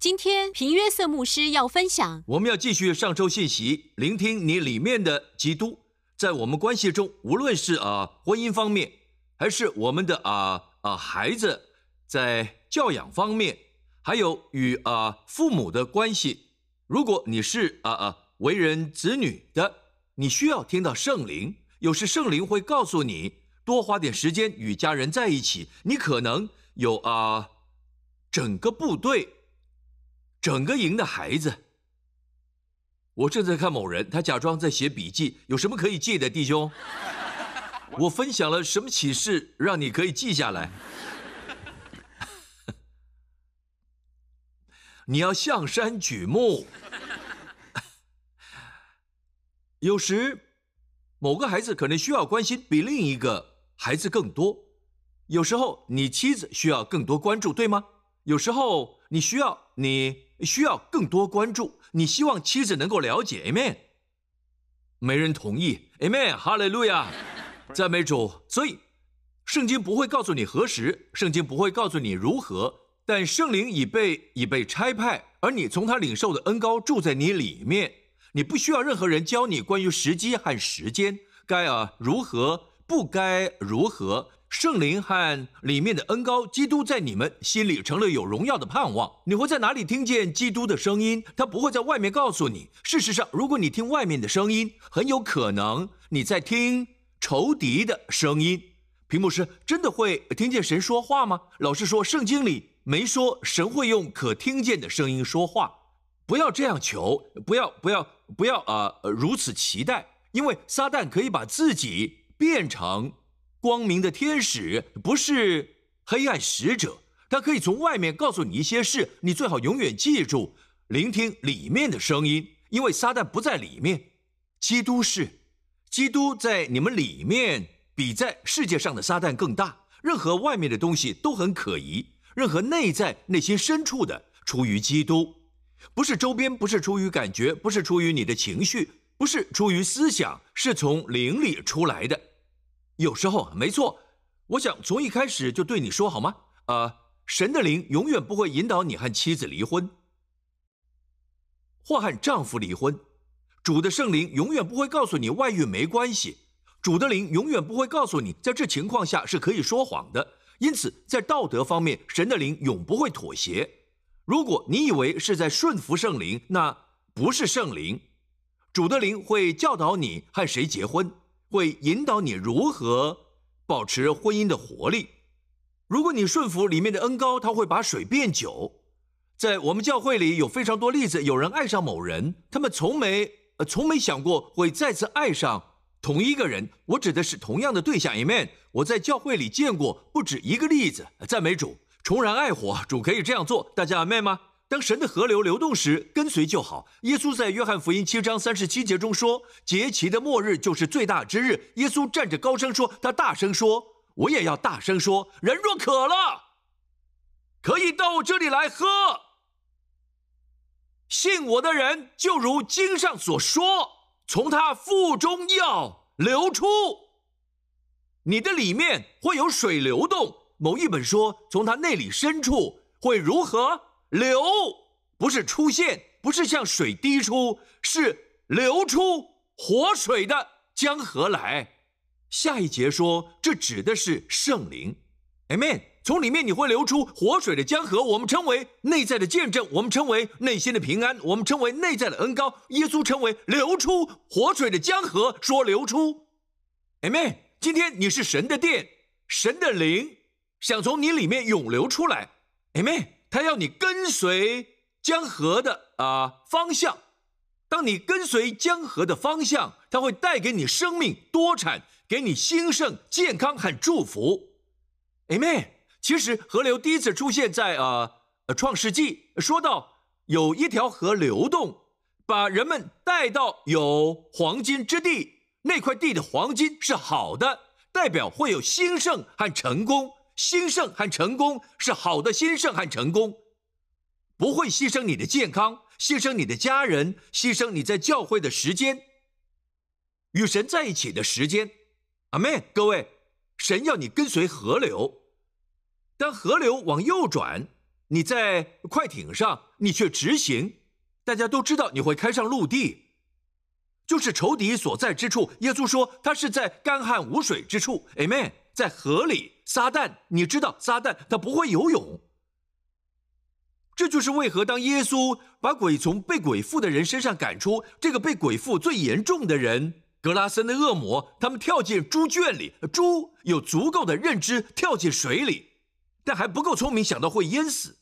今天平约瑟牧师要分享，我们要继续上周信息，聆听你里面的基督，在我们关系中，无论是啊婚姻方面，还是我们的啊啊孩子在教养方面，还有与啊父母的关系，如果你是啊啊为人子女的，你需要听到圣灵，有时圣灵会告诉你多花点时间与家人在一起，你可能有啊整个部队。整个营的孩子，我正在看某人，他假装在写笔记。有什么可以记的，弟兄？我分享了什么启示，让你可以记下来？你要向山举目。有时，某个孩子可能需要关心比另一个孩子更多。有时候，你妻子需要更多关注，对吗？有时候，你需要你。需要更多关注，你希望妻子能够了解，Amen。没人同意，Amen，哈利路亚，赞美主。所以，圣经不会告诉你何时，圣经不会告诉你如何，但圣灵已被已被差派，而你从他领受的恩高住在你里面，你不需要任何人教你关于时机和时间该啊如何，不该如何。圣灵和里面的恩高基督在你们心里成了有荣耀的盼望。你会在哪里听见基督的声音？他不会在外面告诉你。事实上，如果你听外面的声音，很有可能你在听仇敌的声音。屏幕师真的会听见神说话吗？老实说，圣经里没说神会用可听见的声音说话。不要这样求，不要不要不要啊！如此期待，因为撒旦可以把自己变成。光明的天使不是黑暗使者，他可以从外面告诉你一些事，你最好永远记住，聆听里面的声音，因为撒旦不在里面，基督是，基督在你们里面，比在世界上的撒旦更大。任何外面的东西都很可疑，任何内在内心深处的，出于基督，不是周边，不是出于感觉，不是出于你的情绪，不是出于思想，是从灵里出来的。有时候没错，我想从一开始就对你说好吗？呃，神的灵永远不会引导你和妻子离婚，或和丈夫离婚。主的圣灵永远不会告诉你外遇没关系，主的灵永远不会告诉你在这情况下是可以说谎的。因此，在道德方面，神的灵永不会妥协。如果你以为是在顺服圣灵，那不是圣灵。主的灵会教导你和谁结婚。会引导你如何保持婚姻的活力。如果你顺服里面的恩高，他会把水变酒。在我们教会里有非常多例子，有人爱上某人，他们从没从没想过会再次爱上同一个人。我指的是同样的对象。Amen。我在教会里见过不止一个例子。赞美主，重燃爱火，主可以这样做。大家 Amen 吗？当神的河流流动时，跟随就好。耶稣在约翰福音七章三十七节中说：“节期的末日就是最大之日。”耶稣站着高声说：“他大声说，我也要大声说。人若渴了，可以到我这里来喝。信我的人，就如经上所说，从他腹中要流出。你的里面会有水流动。某一本说，从他内里深处会如何？”流不是出现，不是像水滴出，是流出活水的江河来。下一节说，这指的是圣灵，Amen。从里面你会流出活水的江河，我们称为内在的见证，我们称为内心的平安，我们称为内在的恩高。耶稣称为流出活水的江河，说流出，Amen。今天你是神的殿，神的灵想从你里面涌流出来，Amen。他要你跟随江河的啊方向，当你跟随江河的方向，它会带给你生命多产，给你兴盛、健康和祝福。Amen。其实河流第一次出现在啊创世纪，说到有一条河流动，把人们带到有黄金之地，那块地的黄金是好的，代表会有兴盛和成功。兴盛和成功是好的，兴盛和成功不会牺牲你的健康，牺牲你的家人，牺牲你在教会的时间，与神在一起的时间。阿门。各位，神要你跟随河流，当河流往右转，你在快艇上，你却直行，大家都知道你会开上陆地。就是仇敌所在之处。耶稣说他是在干旱无水之处。Amen，在河里，撒旦，你知道撒旦他不会游泳。这就是为何当耶稣把鬼从被鬼附的人身上赶出，这个被鬼附最严重的人格拉森的恶魔，他们跳进猪圈里，猪有足够的认知跳进水里，但还不够聪明，想到会淹死。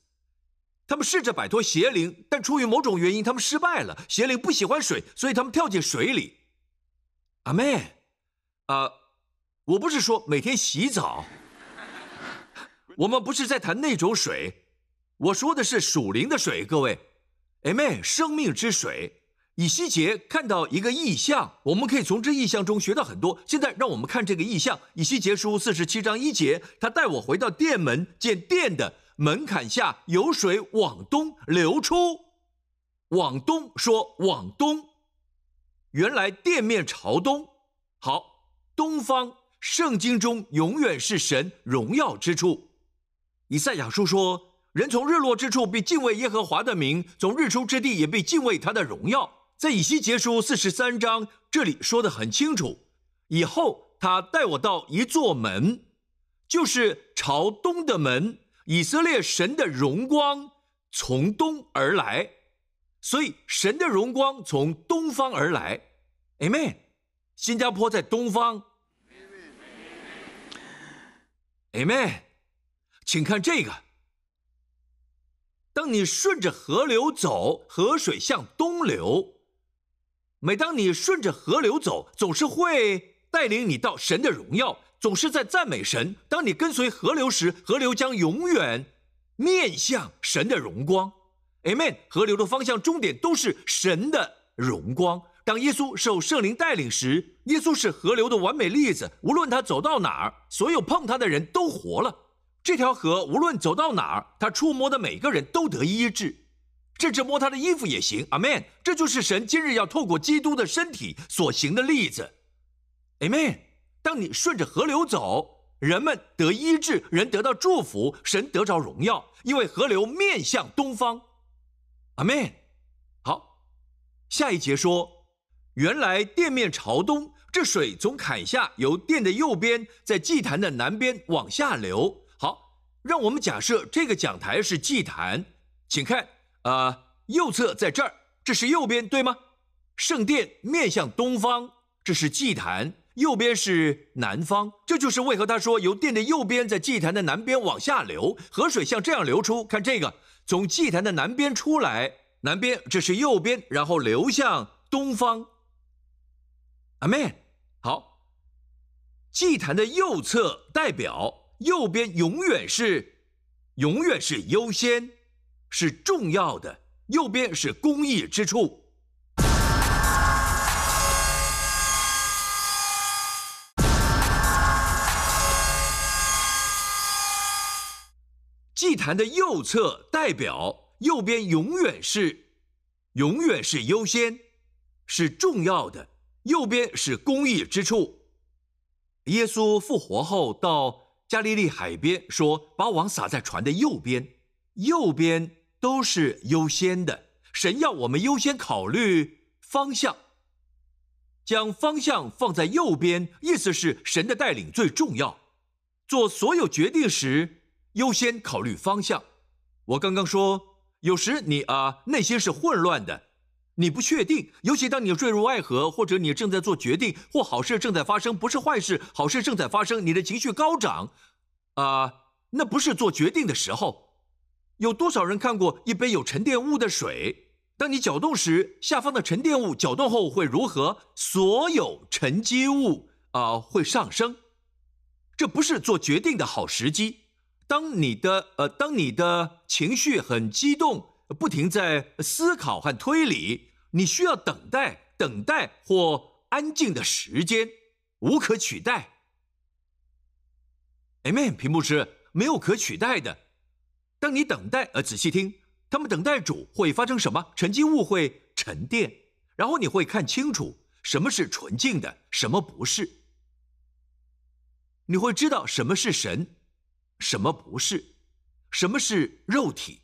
他们试着摆脱邪灵，但出于某种原因，他们失败了。邪灵不喜欢水，所以他们跳进水里。阿妹，啊，我不是说每天洗澡，我们不是在谈那种水。我说的是属灵的水，各位，Amen，生命之水。以西结看到一个异象，我们可以从这异象中学到很多。现在让我们看这个异象，以西结书四十七章一节，他带我回到殿门，见殿的门槛下有水往东流出，往东说往东，原来店面朝东。好，东方圣经中永远是神荣耀之处。以赛亚书说。人从日落之处必敬畏耶和华的名，从日出之地也必敬畏他的荣耀。在以西结书四十三章这里说的很清楚。以后他带我到一座门，就是朝东的门，以色列神的荣光从东而来，所以神的荣光从东方而来。Amen。新加坡在东方。Amen。请看这个。当你顺着河流走，河水向东流。每当你顺着河流走，总是会带领你到神的荣耀，总是在赞美神。当你跟随河流时，河流将永远面向神的荣光。Amen。河流的方向终点都是神的荣光。当耶稣受圣灵带领时，耶稣是河流的完美例子。无论他走到哪儿，所有碰他的人都活了。这条河无论走到哪儿，他触摸的每个人都得医治，甚至摸他的衣服也行。阿门。这就是神今日要透过基督的身体所行的例子。Amen。当你顺着河流走，人们得医治，人得到祝福，神得着荣耀，因为河流面向东方。阿门。好，下一节说，原来店面朝东，这水从坎下由殿的右边，在祭坛的南边往下流。让我们假设这个讲台是祭坛，请看，啊，右侧在这儿，这是右边，对吗？圣殿面向东方，这是祭坛，右边是南方，这就是为何他说由殿的右边在祭坛的南边往下流，河水像这样流出。看这个，从祭坛的南边出来，南边这是右边，然后流向东方。阿门。好，祭坛的右侧代表。右边永远是，永远是优先，是重要的。右边是公益之处。祭坛的右侧代表右边永远是，永远是优先，是重要的。右边是公益之处。耶稣复活后到。加利利海边说：“把网撒在船的右边，右边都是优先的。神要我们优先考虑方向，将方向放在右边，意思是神的带领最重要。做所有决定时，优先考虑方向。我刚刚说，有时你啊内心是混乱的。”你不确定，尤其当你坠入爱河，或者你正在做决定，或好事正在发生，不是坏事，好事正在发生，你的情绪高涨，啊，那不是做决定的时候。有多少人看过一杯有沉淀物的水？当你搅动时，下方的沉淀物搅动后会如何？所有沉积物啊会上升。这不是做决定的好时机。当你的呃，当你的情绪很激动，不停在思考和推理。你需要等待、等待或安静的时间，无可取代。Amen。屏幕是没有可取代的。当你等待，呃，仔细听，他们等待主会发生什么？沉积物会沉淀，然后你会看清楚什么是纯净的，什么不是。你会知道什么是神，什么不是，什么是肉体，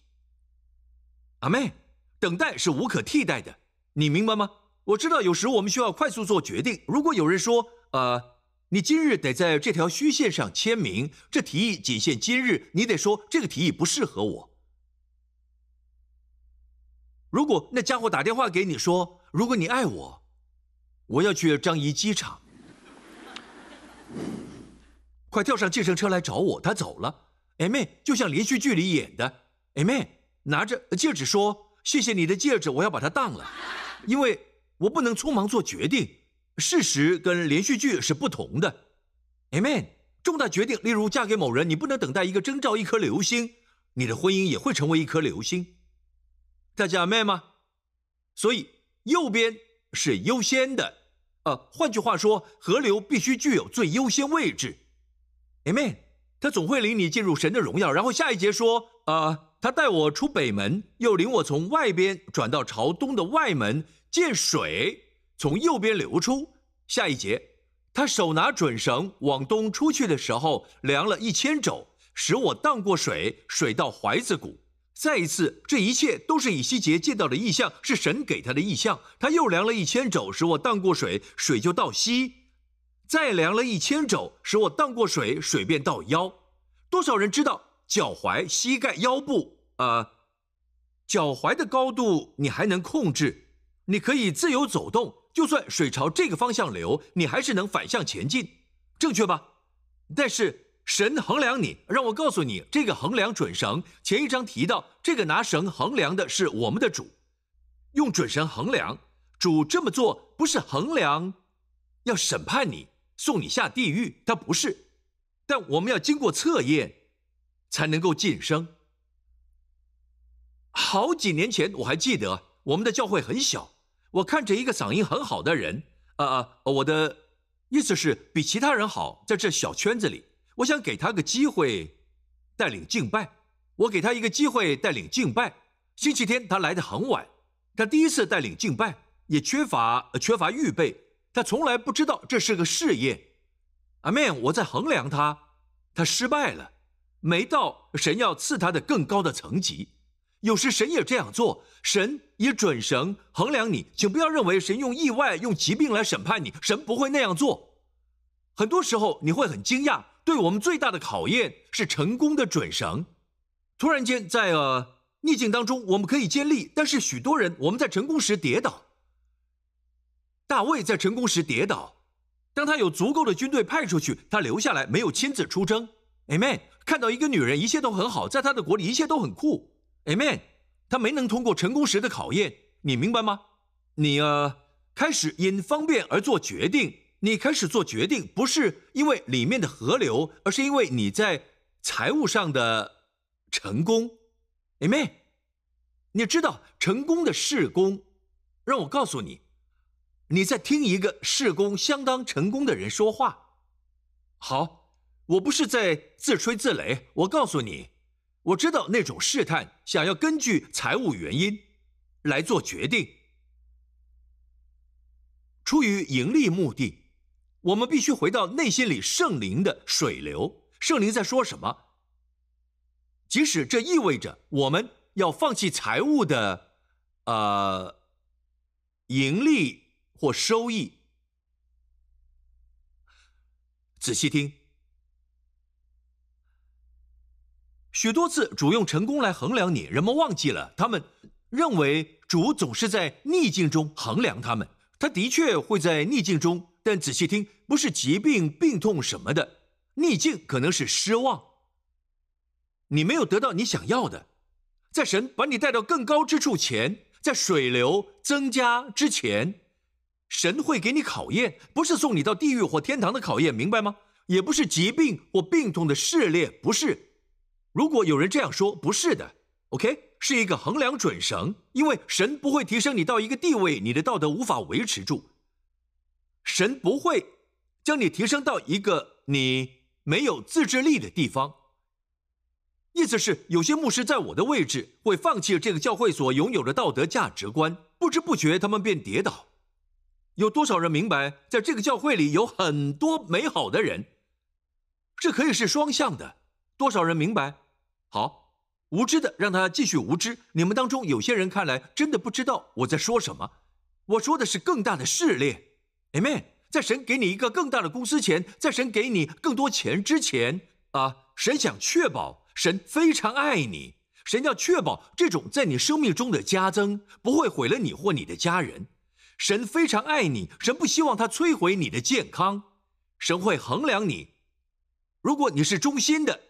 阿妹，等待是无可替代的，你明白吗？我知道有时我们需要快速做决定。如果有人说，呃，你今日得在这条虚线上签名，这提议仅限今日，你得说这个提议不适合我。如果那家伙打电话给你说，如果你爱我，我要去樟宜机场，快跳上计程车来找我。他走了，哎妹，就像连续剧里演的，哎妹拿着戒指说：“谢谢你的戒指，我要把它当了，因为我不能匆忙做决定。事实跟连续剧是不同的。” Amen，重大决定，例如嫁给某人，你不能等待一个征兆一颗流星，你的婚姻也会成为一颗流星。大家明白吗？所以右边是优先的，呃，换句话说，河流必须具有最优先位置。Amen。他总会领你进入神的荣耀。然后下一节说，呃，他带我出北门，又领我从外边转到朝东的外门，见水从右边流出。下一节，他手拿准绳往东出去的时候，量了一千肘，使我荡过水，水到怀子谷。再一次，这一切都是以西结见到的意象，是神给他的意象。他又量了一千肘，使我荡过水，水就到膝；再量了一千肘，使我荡过水，水便到腰。多少人知道脚踝、膝盖、腰部？呃，脚踝的高度你还能控制，你可以自由走动，就算水朝这个方向流，你还是能反向前进，正确吧？但是。神衡量你，让我告诉你，这个衡量准绳。前一章提到，这个拿绳衡量的是我们的主，用准绳衡量。主这么做不是衡量，要审判你，送你下地狱，他不是。但我们要经过测验，才能够晋升。好几年前，我还记得我们的教会很小，我看着一个嗓音很好的人，啊啊，我的意思是比其他人好，在这小圈子里。我想给他个机会，带领敬拜。我给他一个机会带领敬拜。星期天他来的很晚，他第一次带领敬拜，也缺乏缺乏预备。他从来不知道这是个事业。阿门。我在衡量他，他失败了，没到神要赐他的更高的层级。有时神也这样做，神以准绳衡量你，请不要认为神用意外、用疾病来审判你，神不会那样做。很多时候你会很惊讶。对我们最大的考验是成功的准绳。突然间，在呃逆境当中，我们可以坚立，但是许多人我们在成功时跌倒。大卫在成功时跌倒，当他有足够的军队派出去，他留下来没有亲自出征。Amen。看到一个女人，一切都很好，在他的国里一切都很酷。Amen。他没能通过成功时的考验，你明白吗？你呃开始因方便而做决定。你开始做决定，不是因为里面的河流，而是因为你在财务上的成功。Amen。你知道成功的事工，让我告诉你，你在听一个事工相当成功的人说话。好，我不是在自吹自擂。我告诉你，我知道那种试探，想要根据财务原因来做决定，出于盈利目的。我们必须回到内心里圣灵的水流。圣灵在说什么？即使这意味着我们要放弃财务的，呃，盈利或收益。仔细听，许多次主用成功来衡量你，人们忘记了，他们认为主总是在逆境中衡量他们。他的确会在逆境中。但仔细听，不是疾病、病痛什么的，逆境可能是失望。你没有得到你想要的，在神把你带到更高之处前，在水流增加之前，神会给你考验，不是送你到地狱或天堂的考验，明白吗？也不是疾病或病痛的试炼，不是。如果有人这样说，不是的，OK，是一个衡量准绳，因为神不会提升你到一个地位，你的道德无法维持住。神不会将你提升到一个你没有自制力的地方。意思是，有些牧师在我的位置会放弃这个教会所拥有的道德价值观，不知不觉他们便跌倒。有多少人明白，在这个教会里有很多美好的人？这可以是双向的。多少人明白？好，无知的让他继续无知。你们当中有些人看来真的不知道我在说什么。我说的是更大的试炼，Amen。在神给你一个更大的公司前，在神给你更多钱之前啊，神想确保，神非常爱你，神要确保这种在你生命中的加增不会毁了你或你的家人。神非常爱你，神不希望他摧毁你的健康。神会衡量你，如果你是忠心的，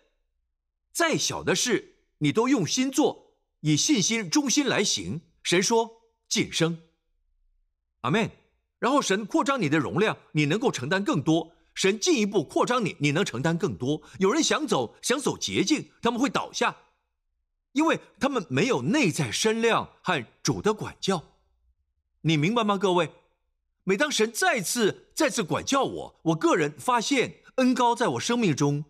再小的事你都用心做，以信心、忠心来行。神说晋升，阿门。然后神扩张你的容量，你能够承担更多。神进一步扩张你，你能承担更多。有人想走，想走捷径，他们会倒下，因为他们没有内在身量和主的管教。你明白吗，各位？每当神再次、再次管教我，我个人发现恩高在我生命中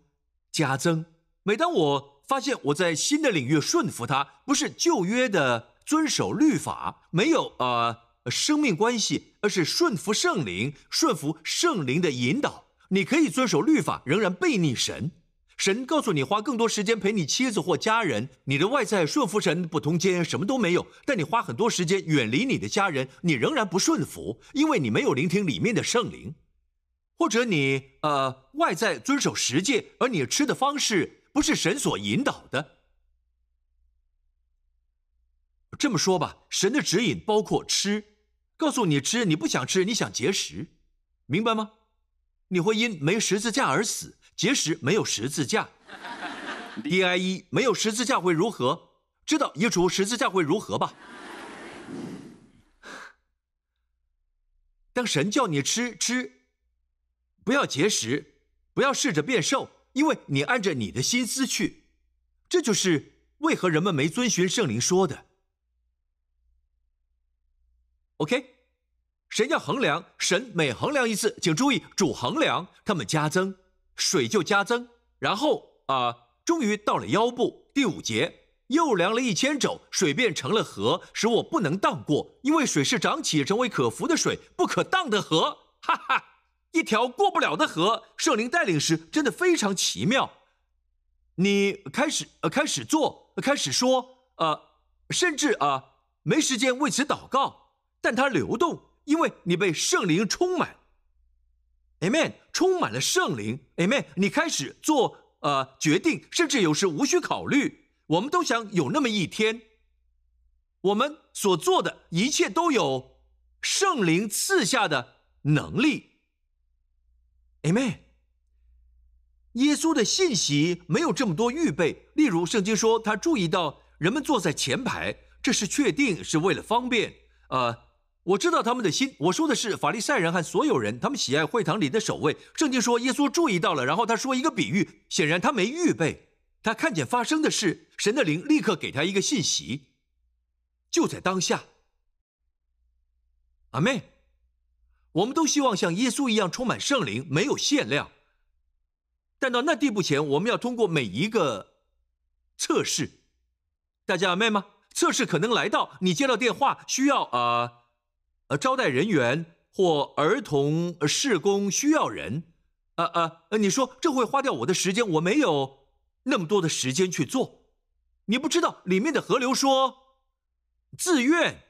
加增。每当我发现我在新的领域顺服他，不是旧约的遵守律法，没有呃生命关系，而是顺服圣灵，顺服圣灵的引导。你可以遵守律法，仍然背逆神。神告诉你花更多时间陪你妻子或家人，你的外在顺服神不通奸，什么都没有。但你花很多时间远离你的家人，你仍然不顺服，因为你没有聆听里面的圣灵。或者你呃外在遵守十诫，而你吃的方式不是神所引导的。这么说吧，神的指引包括吃，告诉你吃，你不想吃，你想节食，明白吗？你会因没十字架而死。节食没有十字架，D I E 没有十字架会如何？知道耶稣十字架会如何吧？当神叫你吃吃，不要节食，不要试着变瘦，因为你按着你的心思去。这就是为何人们没遵循圣灵说的。OK，神要衡量，神每衡量一次，请注意主衡量，他们加增。水就加增，然后啊，终于到了腰部第五节，又量了一千肘，水变成了河，使我不能荡过，因为水是涨起成为可浮的水，不可荡的河。哈哈，一条过不了的河。圣灵带领时真的非常奇妙。你开始呃开始做，开始说呃，甚至啊没时间为此祷告，但它流动，因为你被圣灵充满。Amen，充满了圣灵。Amen，你开始做呃决定，甚至有时无需考虑。我们都想有那么一天，我们所做的一切都有圣灵赐下的能力。Amen，耶稣的信息没有这么多预备。例如，圣经说他注意到人们坐在前排，这是确定是为了方便。呃。我知道他们的心。我说的是法利赛人和所有人，他们喜爱会堂里的守卫。圣经说耶稣注意到了，然后他说一个比喻，显然他没预备。他看见发生的事，神的灵立刻给他一个信息，就在当下。阿妹，我们都希望像耶稣一样充满圣灵，没有限量。但到那地步前，我们要通过每一个测试。大家明白吗？测试可能来到，你接到电话需要啊。呃，招待人员或儿童侍工需要人，呃呃，你说这会花掉我的时间，我没有那么多的时间去做。你不知道里面的河流说，自愿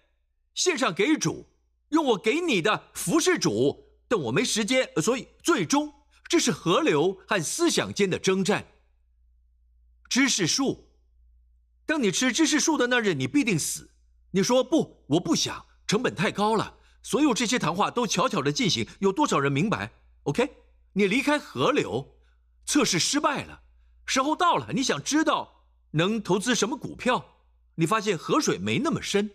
献上给主，用我给你的服侍主，但我没时间，所以最终这是河流和思想间的征战。知识树，当你吃知识树的那日，你必定死。你说不，我不想。成本太高了，所有这些谈话都悄悄的进行，有多少人明白？OK，你离开河流，测试失败了，时候到了，你想知道能投资什么股票？你发现河水没那么深，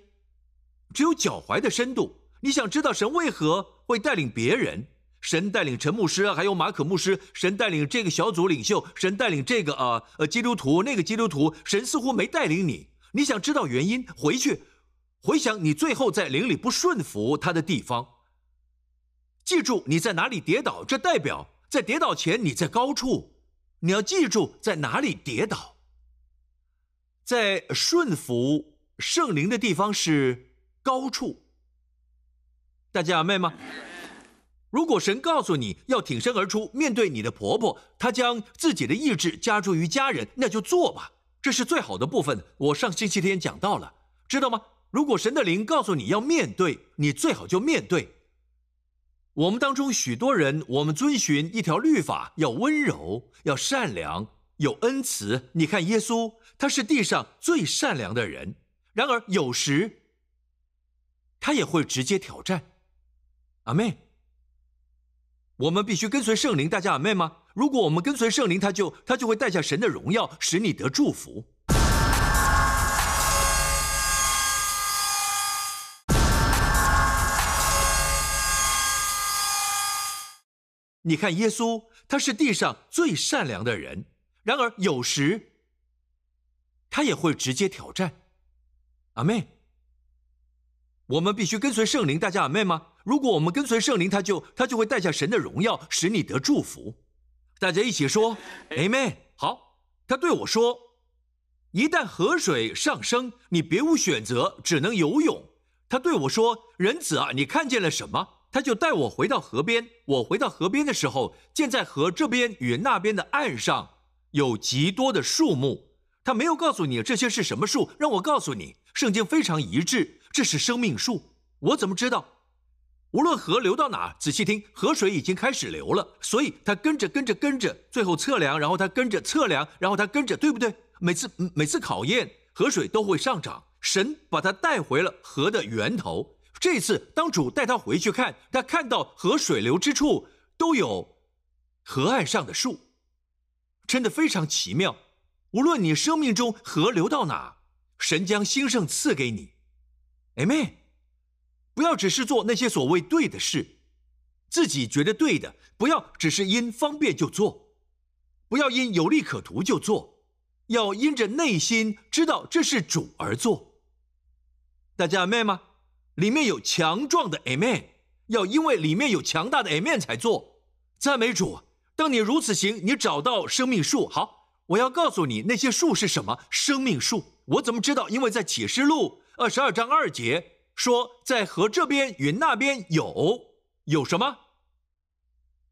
只有脚踝的深度。你想知道神为何会带领别人？神带领陈牧师，还有马可牧师，神带领这个小组领袖，神带领这个啊呃基督徒，那个基督徒，神似乎没带领你。你想知道原因？回去。回想你最后在灵里不顺服他的地方，记住你在哪里跌倒，这代表在跌倒前你在高处。你要记住在哪里跌倒，在顺服圣灵的地方是高处。大家明白吗？如果神告诉你要挺身而出面对你的婆婆，她将自己的意志加诸于家人，那就做吧。这是最好的部分。我上星期天讲到了，知道吗？如果神的灵告诉你要面对，你最好就面对。我们当中许多人，我们遵循一条律法，要温柔，要善良，有恩慈。你看耶稣，他是地上最善良的人，然而有时他也会直接挑战。阿妹，我们必须跟随圣灵，大家阿妹吗？如果我们跟随圣灵，他就他就会带下神的荣耀，使你得祝福。你看耶稣，他是地上最善良的人，然而有时他也会直接挑战。阿妹，我们必须跟随圣灵，大家阿妹吗？如果我们跟随圣灵，他就他就会带下神的荣耀，使你得祝福。大家一起说，Amen。好，他对我说：“一旦河水上升，你别无选择，只能游泳。”他对我说：“人子啊，你看见了什么？”他就带我回到河边。我回到河边的时候，见在河这边与那边的岸上有极多的树木。他没有告诉你这些是什么树，让我告诉你，圣经非常一致，这是生命树。我怎么知道？无论河流到哪，仔细听，河水已经开始流了，所以他跟着跟着跟着，最后测量，然后他跟着测量，然后他跟着，对不对？每次每次考验，河水都会上涨。神把他带回了河的源头。这次，当主带他回去看，他看到河水流之处都有河岸上的树，真的非常奇妙。无论你生命中河流到哪，神将兴盛赐给你。Amen。不要只是做那些所谓对的事，自己觉得对的，不要只是因方便就做，不要因有利可图就做，要因着内心知道这是主而做。大家 Amen 吗？里面有强壮的 Amen，要因为里面有强大的 Amen 才做。赞美主！当你如此行，你找到生命树。好，我要告诉你那些树是什么？生命树。我怎么知道？因为在启示录二十二章二节说，在河这边与那边有有什么？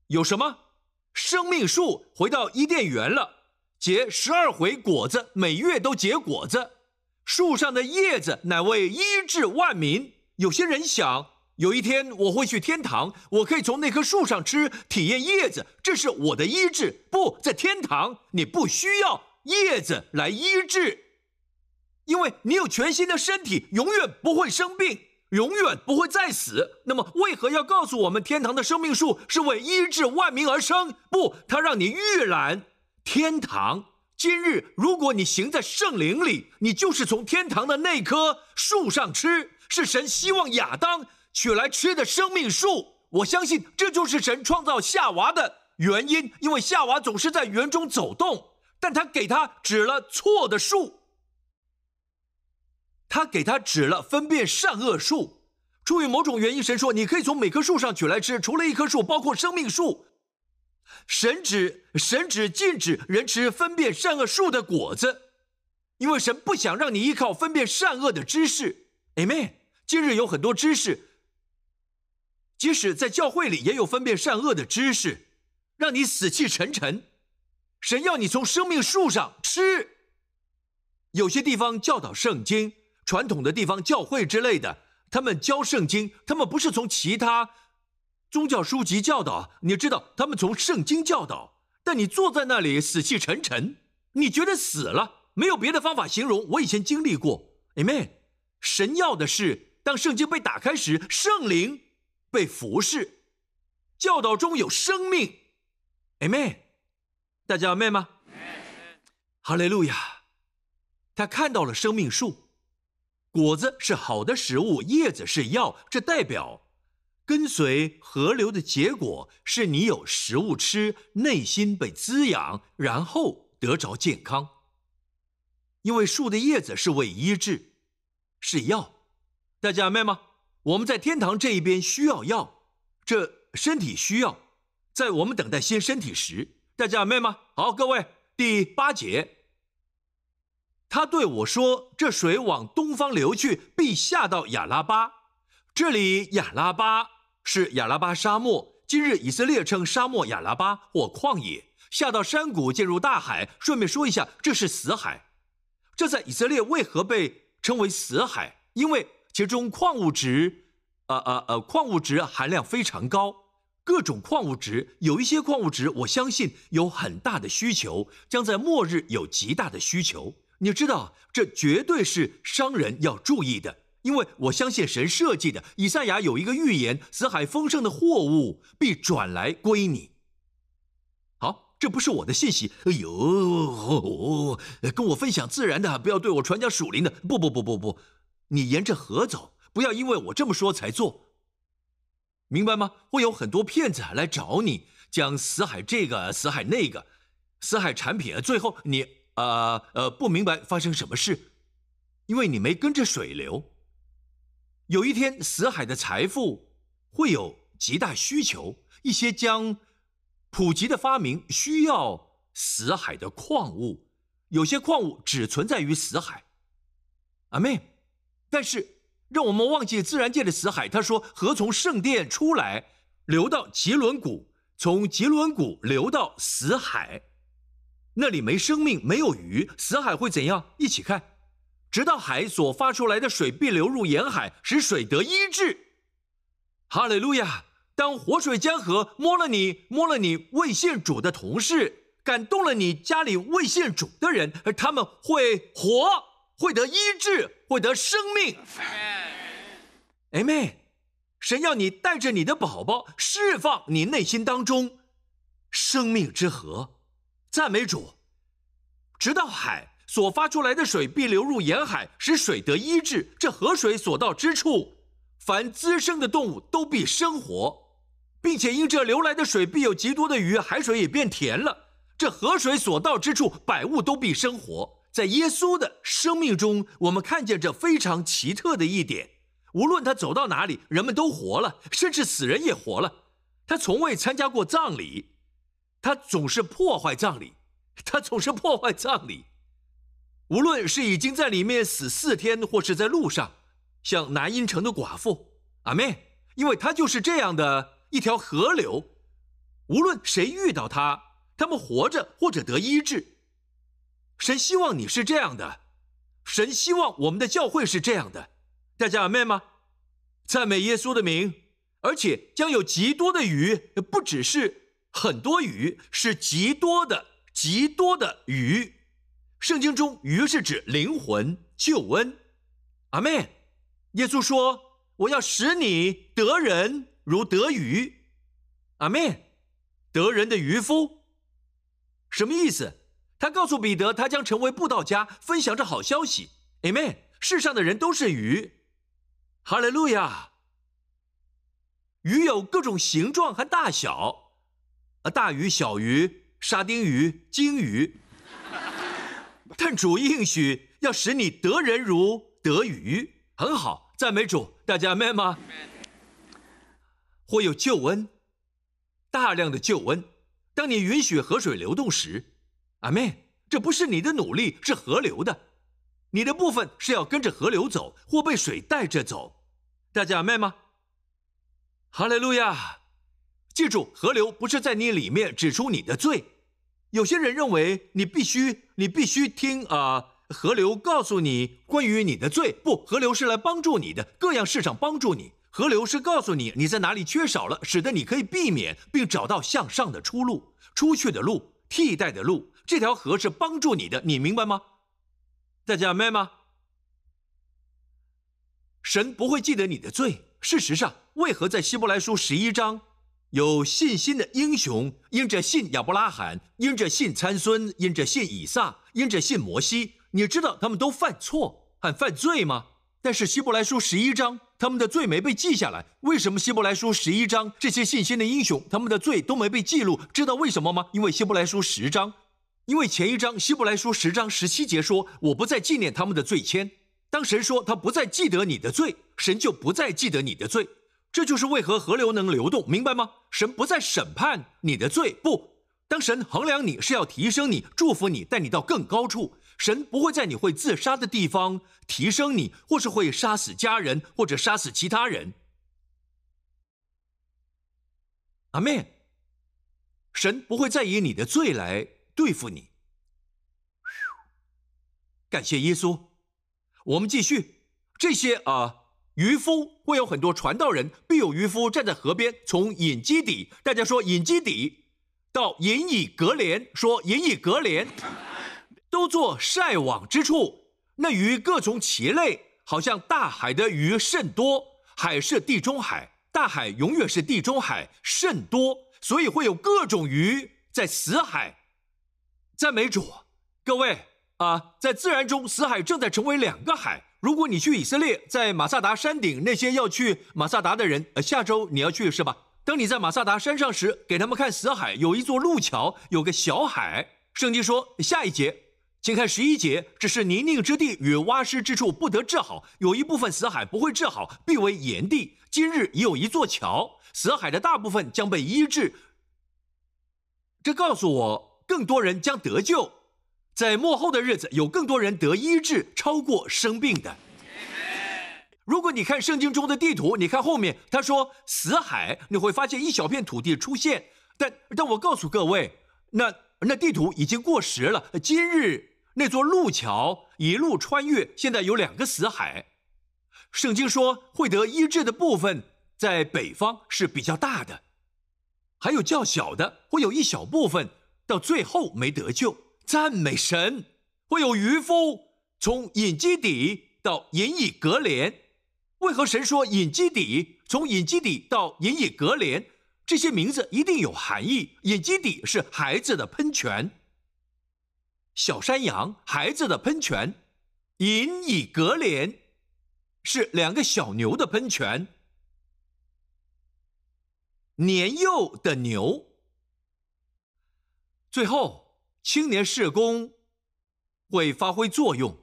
有什么？生命树回到伊甸园了，结十二回果子，每月都结果子。树上的叶子乃为医治万民。有些人想，有一天我会去天堂，我可以从那棵树上吃，体验叶子，这是我的医治。不在天堂，你不需要叶子来医治，因为你有全新的身体，永远不会生病，永远不会再死。那么，为何要告诉我们天堂的生命树是为医治万民而生？不，它让你预览天堂。今日，如果你行在圣灵里，你就是从天堂的那棵树上吃。是神希望亚当取来吃的生命树，我相信这就是神创造夏娃的原因，因为夏娃总是在园中走动，但他给他指了错的树，他给他指了分辨善恶树。出于某种原因，神说你可以从每棵树上取来吃，除了一棵树，包括生命树。神指神指禁止人吃分辨善恶树的果子，因为神不想让你依靠分辨善恶的知识。Amen。今日有很多知识，即使在教会里也有分辨善恶的知识，让你死气沉沉。神要你从生命树上吃。有些地方教导圣经，传统的地方教会之类的，他们教圣经，他们不是从其他宗教书籍教导。你知道，他们从圣经教导，但你坐在那里死气沉沉，你觉得死了，没有别的方法形容。我以前经历过，Amen。神要的是。当圣经被打开时，圣灵被服侍，教导中有生命，Amen。大家 Amen 吗？哈利路亚。他看到了生命树，果子是好的食物，叶子是药，这代表跟随河流的结果是你有食物吃，内心被滋养，然后得着健康。因为树的叶子是为医治，是药。大家明白吗？我们在天堂这一边需要药，这身体需要，在我们等待新身体时，大家明白吗？好，各位，第八节，他对我说：“这水往东方流去，必下到亚拉巴。这里亚拉巴是亚拉巴沙漠，今日以色列称沙漠亚拉巴或旷野，下到山谷，进入大海。顺便说一下，这是死海。这在以色列为何被称为死海？因为其中矿物质，呃呃呃，矿物质含量非常高。各种矿物质，有一些矿物质，我相信有很大的需求，将在末日有极大的需求。你知道，这绝对是商人要注意的，因为我相信神设计的。以赛亚有一个预言：死海丰盛的货物必转来归你。好，这不是我的信息。哎呦，跟我分享自然的，不要对我传讲属灵的。不不不不不，你沿着河走，不要因为我这么说才做。明白吗？会有很多骗子来找你，讲死海这个死海那个，死海产品，最后你呃呃不明白发生什么事，因为你没跟着水流。有一天，死海的财富会有极大需求，一些将普及的发明需要死海的矿物，有些矿物只存在于死海。阿妹，但是。让我们忘记自然界的死海。他说：“河从圣殿出来，流到杰伦谷，从杰伦谷流到死海，那里没生命，没有鱼。死海会怎样？一起看，直到海所发出来的水必流入沿海，使水得医治。哈利路亚！当活水江河摸了你，摸了你未信主的同事，感动了你家里未信主的人，而他们会活。”会得医治，会得生命。哎妹，神要你带着你的宝宝释放你内心当中生命之河，赞美主，直到海所发出来的水必流入沿海，使水得医治。这河水所到之处，凡滋生的动物都必生活，并且因这流来的水必有极多的鱼，海水也变甜了。这河水所到之处，百物都必生活。在耶稣的生命中，我们看见这非常奇特的一点：无论他走到哪里，人们都活了，甚至死人也活了。他从未参加过葬礼，他总是破坏葬礼，他总是破坏葬礼。无论是已经在里面死四天，或是在路上，像南阴城的寡妇，阿妹，因为他就是这样的一条河流。无论谁遇到他，他们活着或者得医治。神希望你是这样的，神希望我们的教会是这样的，大家阿妹吗？赞美耶稣的名，而且将有极多的鱼，不只是很多鱼，是极多的、极多的鱼。圣经中鱼是指灵魂救恩，阿妹。耶稣说：“我要使你得人如得鱼。”阿妹，得人的渔夫，什么意思？他告诉彼得，他将成为布道家，分享着好消息。Amen。世上的人都是鱼，哈利路亚。鱼有各种形状和大小，大鱼、小鱼、沙丁鱼、鲸鱼。但主应许要使你得人如得鱼，很好，赞美主，大家 Amen 吗？会有救恩，大量的救恩。当你允许河水流动时。阿妹，这不是你的努力，是河流的。你的部分是要跟着河流走，或被水带着走。大家阿妹吗？哈利路亚！记住，河流不是在你里面指出你的罪。有些人认为你必须，你必须听啊，河流告诉你关于你的罪。不，河流是来帮助你的，各样事上帮助你。河流是告诉你你在哪里缺少了，使得你可以避免并找到向上的出路、出去的路、替代的路。这条河是帮助你的，你明白吗？大家明白吗？神不会记得你的罪。事实上，为何在希伯来书十一章有信心的英雄，因着信亚伯拉罕，因着信参孙，因着信以撒，因着信摩西？你知道他们都犯错和犯罪吗？但是希伯来书十一章，他们的罪没被记下来。为什么希伯来书十一章这些信心的英雄，他们的罪都没被记录？知道为什么吗？因为希伯来书十章。因为前一章希伯来书十章十七节说：“我不再纪念他们的罪愆。”当神说他不再记得你的罪，神就不再记得你的罪。这就是为何河流能流动，明白吗？神不再审判你的罪，不。当神衡量你是要提升你、祝福你、带你到更高处，神不会在你会自杀的地方提升你，或是会杀死家人或者杀死其他人。阿门。神不会再以你的罪来。对付你，感谢耶稣。我们继续，这些啊，渔夫会有很多传道人，必有渔夫站在河边，从隐基底，大家说隐基底，到隐以格连，说隐以格连，都做晒网之处。那鱼各从其类，好像大海的鱼甚多，海是地中海，大海永远是地中海，甚多，所以会有各种鱼在死海。赞美主，各位。啊，在自然中，死海正在成为两个海。如果你去以色列，在马萨达山顶，那些要去马萨达的人，呃，下周你要去是吧？当你在马萨达山上时，给他们看死海，有一座路桥，有个小海。圣经说，下一节，请看十一节，这是泥泞之地与洼湿之处不得治好，有一部分死海不会治好，必为炎地。今日已有一座桥，死海的大部分将被医治。这告诉我，更多人将得救。在末后的日子，有更多人得医治，超过生病的。如果你看圣经中的地图，你看后面，他说死海，你会发现一小片土地出现。但但我告诉各位，那那地图已经过时了。今日那座路桥一路穿越，现在有两个死海。圣经说会得医治的部分在北方是比较大的，还有较小的，会有一小部分到最后没得救。赞美神，会有渔夫从隐基底到隐以格连。为何神说隐基底？从隐基底到隐以格连，这些名字一定有含义。隐基底是孩子的喷泉，小山羊孩子的喷泉；隐以格连是两个小牛的喷泉，年幼的牛。最后。青年事工会发挥作用，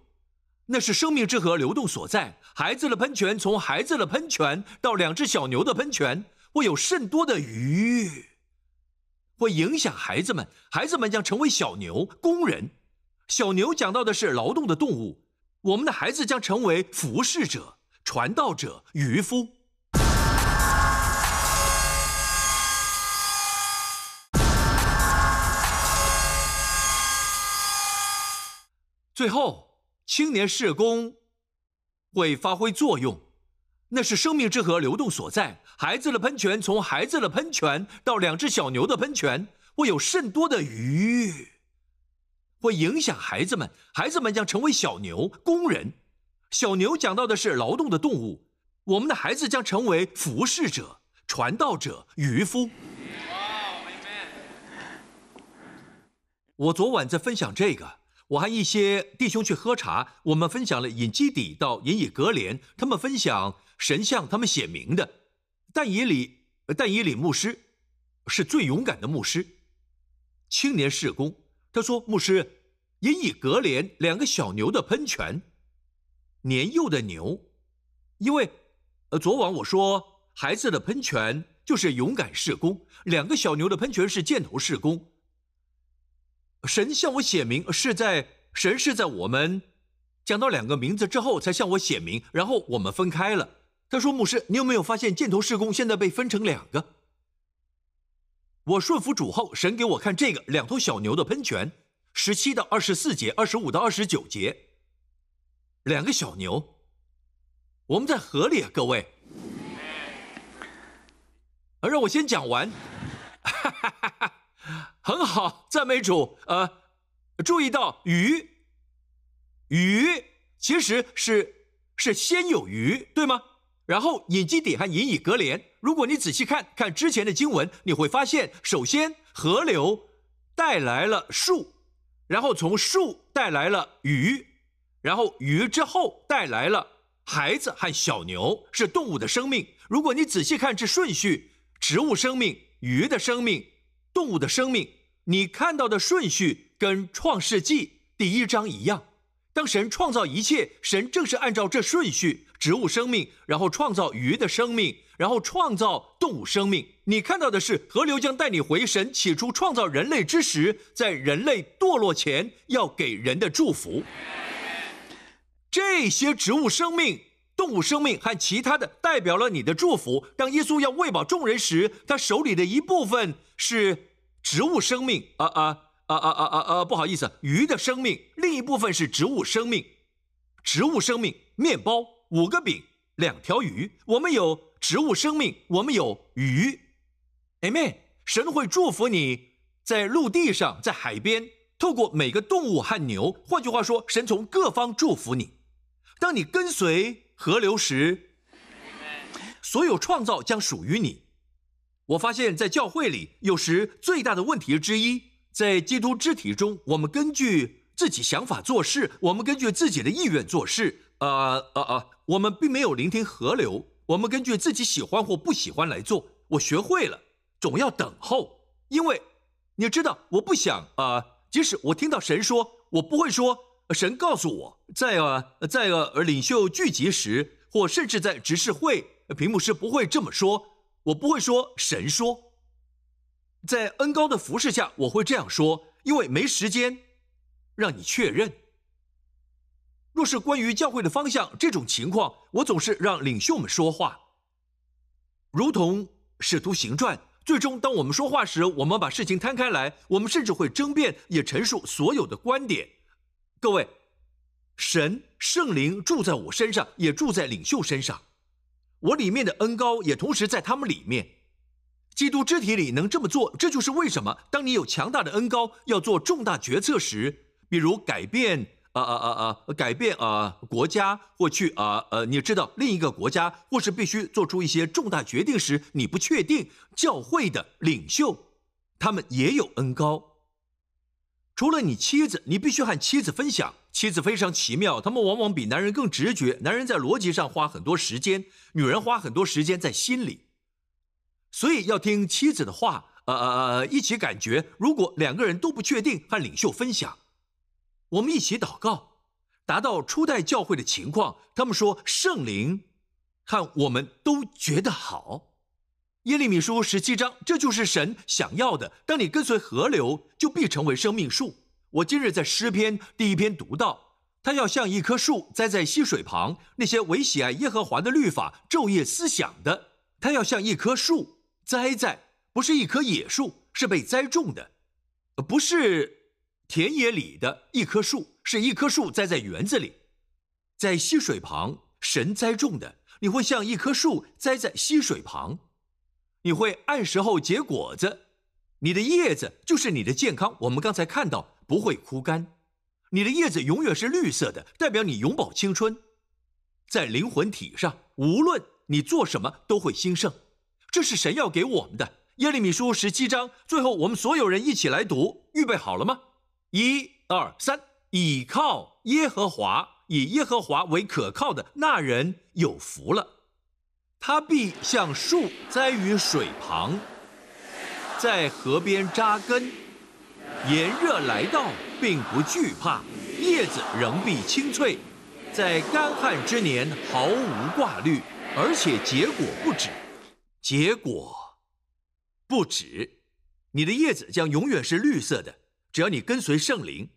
那是生命之河流动所在。孩子的喷泉从孩子的喷泉到两只小牛的喷泉，会有甚多的鱼，会影响孩子们。孩子们将成为小牛工人。小牛讲到的是劳动的动物，我们的孩子将成为服侍者、传道者、渔夫。最后，青年社工会发挥作用，那是生命之河流动所在。孩子的喷泉从孩子的喷泉到两只小牛的喷泉，会有甚多的鱼，会影响孩子们。孩子们将成为小牛工人。小牛讲到的是劳动的动物，我们的孩子将成为服侍者、传道者、渔夫。我昨晚在分享这个。我和一些弟兄去喝茶，我们分享了引基底到引以格连，他们分享神像，他们写明的。但以理，但以理牧师是最勇敢的牧师，青年事工。他说：“牧师，引以格连两个小牛的喷泉，年幼的牛，因为，呃，昨晚我说孩子的喷泉就是勇敢事工，两个小牛的喷泉是箭头事工。”神向我显明是在神是在我们讲到两个名字之后才向我显明，然后我们分开了。他说：“牧师，你有没有发现箭头施工现在被分成两个？”我顺服主后，神给我看这个两头小牛的喷泉，十七到二十四节，二十五到二十九节，两个小牛，我们在河里啊，各位。让我先讲完。哈哈哈哈。很好，赞美主。呃，注意到鱼，鱼其实是是先有鱼，对吗？然后引基底和引以格连。如果你仔细看看之前的经文，你会发现，首先河流带来了树，然后从树带来了鱼，然后鱼之后带来了孩子和小牛，是动物的生命。如果你仔细看这顺序，植物生命，鱼的生命。动物的生命，你看到的顺序跟创世纪第一章一样。当神创造一切，神正是按照这顺序：植物生命，然后创造鱼的生命，然后创造动物生命。你看到的是河流将带你回神起初创造人类之时，在人类堕落前要给人的祝福。这些植物生命、动物生命和其他的，代表了你的祝福。当耶稣要喂饱众人时，他手里的一部分。是植物生命啊啊啊啊啊啊啊！不好意思，鱼的生命，另一部分是植物生命。植物生命，面包，五个饼，两条鱼。我们有植物生命，我们有鱼。Amen。神会祝福你在陆地上，在海边，透过每个动物和牛。换句话说，神从各方祝福你。当你跟随河流时，所有创造将属于你。我发现，在教会里，有时最大的问题之一，在基督肢体中，我们根据自己想法做事，我们根据自己的意愿做事。呃呃呃，我们并没有聆听河流，我们根据自己喜欢或不喜欢来做。我学会了，总要等候，因为你知道，我不想啊。即使我听到神说，我不会说神告诉我，在啊在呃领袖聚集时，或甚至在执事会，屏幕师不会这么说。我不会说神说，在恩高的服饰下，我会这样说，因为没时间让你确认。若是关于教会的方向这种情况，我总是让领袖们说话，如同使徒行传。最终，当我们说话时，我们把事情摊开来，我们甚至会争辩，也陈述所有的观点。各位，神圣灵住在我身上，也住在领袖身上。我里面的恩高也同时在他们里面，基督肢体里能这么做，这就是为什么当你有强大的恩高要做重大决策时，比如改变啊啊啊啊改变啊国家或去啊呃你知道另一个国家，或是必须做出一些重大决定时，你不确定教会的领袖他们也有恩高。除了你妻子，你必须和妻子分享。妻子非常奇妙，他们往往比男人更直觉。男人在逻辑上花很多时间，女人花很多时间在心里。所以要听妻子的话，呃呃呃，一起感觉。如果两个人都不确定，和领袖分享，我们一起祷告，达到初代教会的情况。他们说圣灵和我们都觉得好。耶利米书十七章，这就是神想要的。当你跟随河流，就必成为生命树。我今日在诗篇第一篇读到，他要像一棵树栽在溪水旁，那些唯喜爱耶和华的律法，昼夜思想的。他要像一棵树栽在，不是一棵野树，是被栽种的，不是田野里的一棵树，是一棵树栽在园子里，在溪水旁，神栽种的。你会像一棵树栽在溪水旁。你会按时候结果子，你的叶子就是你的健康。我们刚才看到不会枯干，你的叶子永远是绿色的，代表你永葆青春。在灵魂体上，无论你做什么都会兴盛，这是神要给我们的。耶利米书十七章，最后我们所有人一起来读，预备好了吗？一二三，倚靠耶和华，以耶和华为可靠的那人有福了。他必像树栽于水旁，在河边扎根，炎热来到，并不惧怕，叶子仍必青翠，在干旱之年毫无挂虑，而且结果不止，结果不止，你的叶子将永远是绿色的，只要你跟随圣灵。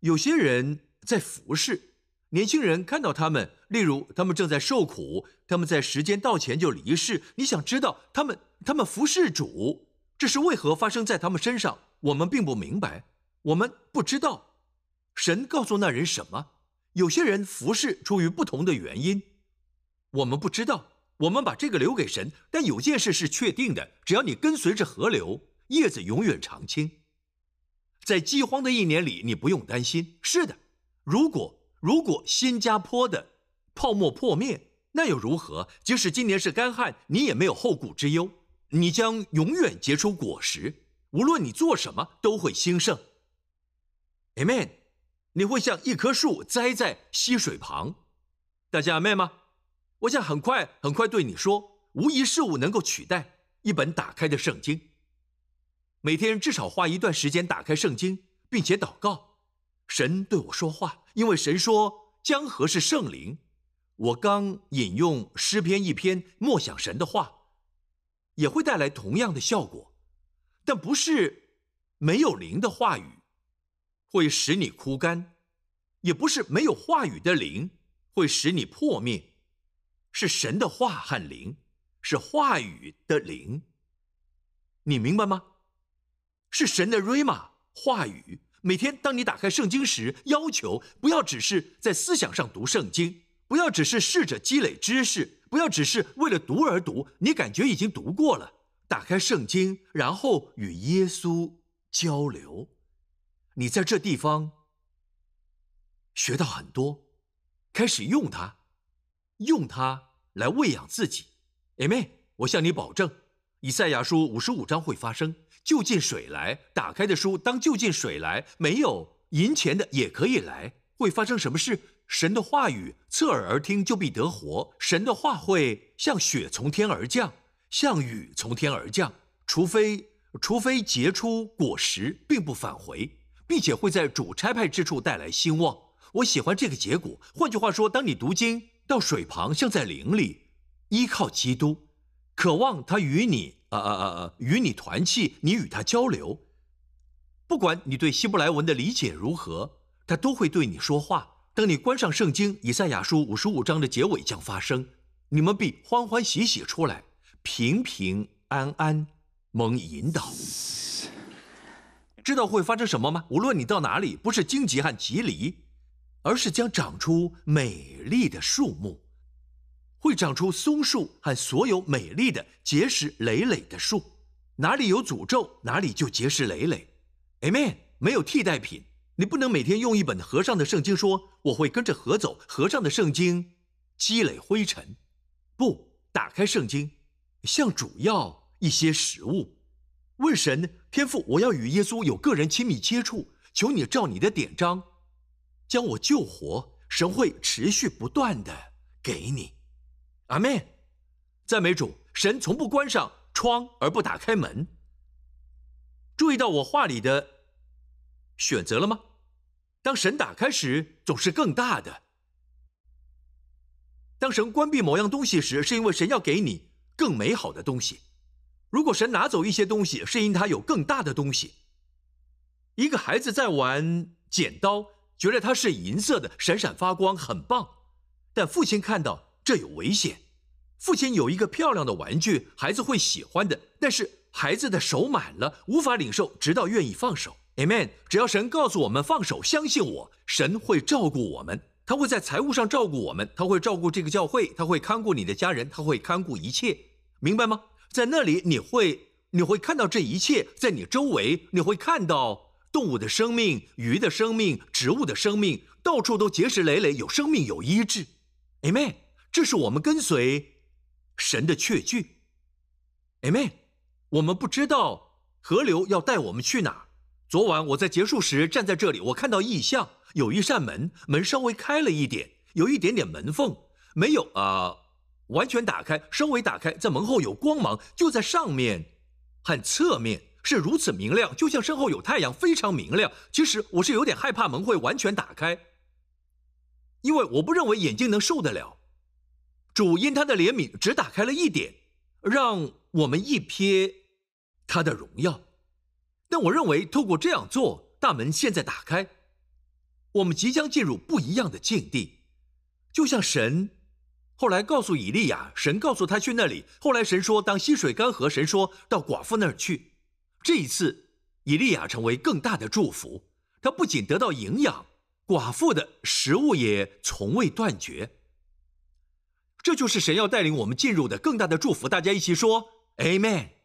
有些人在服侍。年轻人看到他们，例如他们正在受苦，他们在时间到前就离世。你想知道他们他们服侍主，这是为何发生在他们身上？我们并不明白，我们不知道。神告诉那人什么？有些人服侍出于不同的原因，我们不知道。我们把这个留给神。但有件事是确定的：只要你跟随着河流，叶子永远常青。在饥荒的一年里，你不用担心。是的，如果。如果新加坡的泡沫破灭，那又如何？即使今年是干旱，你也没有后顾之忧，你将永远结出果实。无论你做什么，都会兴盛。Amen。你会像一棵树栽在溪水旁。大家 Amen 吗？我想很快很快对你说，无疑事物能够取代一本打开的圣经。每天至少花一段时间打开圣经，并且祷告。神对我说话，因为神说江河是圣灵。我刚引用诗篇一篇，默想神的话，也会带来同样的效果，但不是没有灵的话语会使你枯干，也不是没有话语的灵会使你破灭，是神的话和灵，是话语的灵。你明白吗？是神的瑞玛。话语。每天当你打开圣经时，要求不要只是在思想上读圣经，不要只是试着积累知识，不要只是为了读而读。你感觉已经读过了，打开圣经，然后与耶稣交流。你在这地方学到很多，开始用它，用它来喂养自己。Amen。我向你保证，以赛亚书五十五章会发生。就近水来，打开的书当就近水来，没有银钱的也可以来。会发生什么事？神的话语侧耳而听就必得活。神的话会像雪从天而降，像雨从天而降。除非除非结出果实，并不返回，并且会在主差派之处带来兴旺。我喜欢这个结果。换句话说，当你读经到水旁，像在林里，依靠基督，渴望他与你。啊啊啊啊！与你团契，你与他交流，不管你对希伯来文的理解如何，他都会对你说话。当你关上圣经，以赛亚书五十五章的结尾将发生，你们必欢欢喜喜出来，平平安安蒙引导。知道会发生什么吗？无论你到哪里，不是荆棘和棘藜，而是将长出美丽的树木。会长出松树和所有美丽的结实累累的树，哪里有诅咒，哪里就结实累累。Amen。没有替代品，你不能每天用一本和尚的圣经说我会跟着河走，和尚的圣经积累灰尘。不，打开圣经，向主要一些食物，问神天父，我要与耶稣有个人亲密接触，求你照你的典章将我救活。神会持续不断的给你。阿妹，赞美主！神从不关上窗而不打开门。注意到我话里的选择了吗？当神打开时，总是更大的；当神关闭某样东西时，是因为神要给你更美好的东西。如果神拿走一些东西，是因他有更大的东西。一个孩子在玩剪刀，觉得它是银色的，闪闪发光，很棒。但父亲看到。这有危险。父亲有一个漂亮的玩具，孩子会喜欢的，但是孩子的手满了，无法领受，直到愿意放手。Amen。只要神告诉我们放手，相信我，神会照顾我们。他会在财务上照顾我们，他会照顾这个教会，他会看顾你的家人，他会看顾一切，明白吗？在那里，你会你会看到这一切，在你周围，你会看到动物的生命、鱼的生命、植物的生命，到处都结实累累，有生命，有医治。Amen。这是我们跟随神的确据，Amen。我们不知道河流要带我们去哪。昨晚我在结束时站在这里，我看到异象，有一扇门，门稍微开了一点，有一点点门缝，没有啊，完全打开，稍微打开，在门后有光芒，就在上面和侧面是如此明亮，就像身后有太阳，非常明亮。其实我是有点害怕门会完全打开，因为我不认为眼睛能受得了。主因他的怜悯只打开了一点，让我们一瞥他的荣耀。但我认为透过这样做，大门现在打开，我们即将进入不一样的境地。就像神后来告诉以利亚，神告诉他去那里。后来神说，当溪水干涸，神说到寡妇那儿去。这一次，以利亚成为更大的祝福。他不仅得到营养，寡妇的食物也从未断绝。这就是神要带领我们进入的更大的祝福。大家一起说 “Amen”。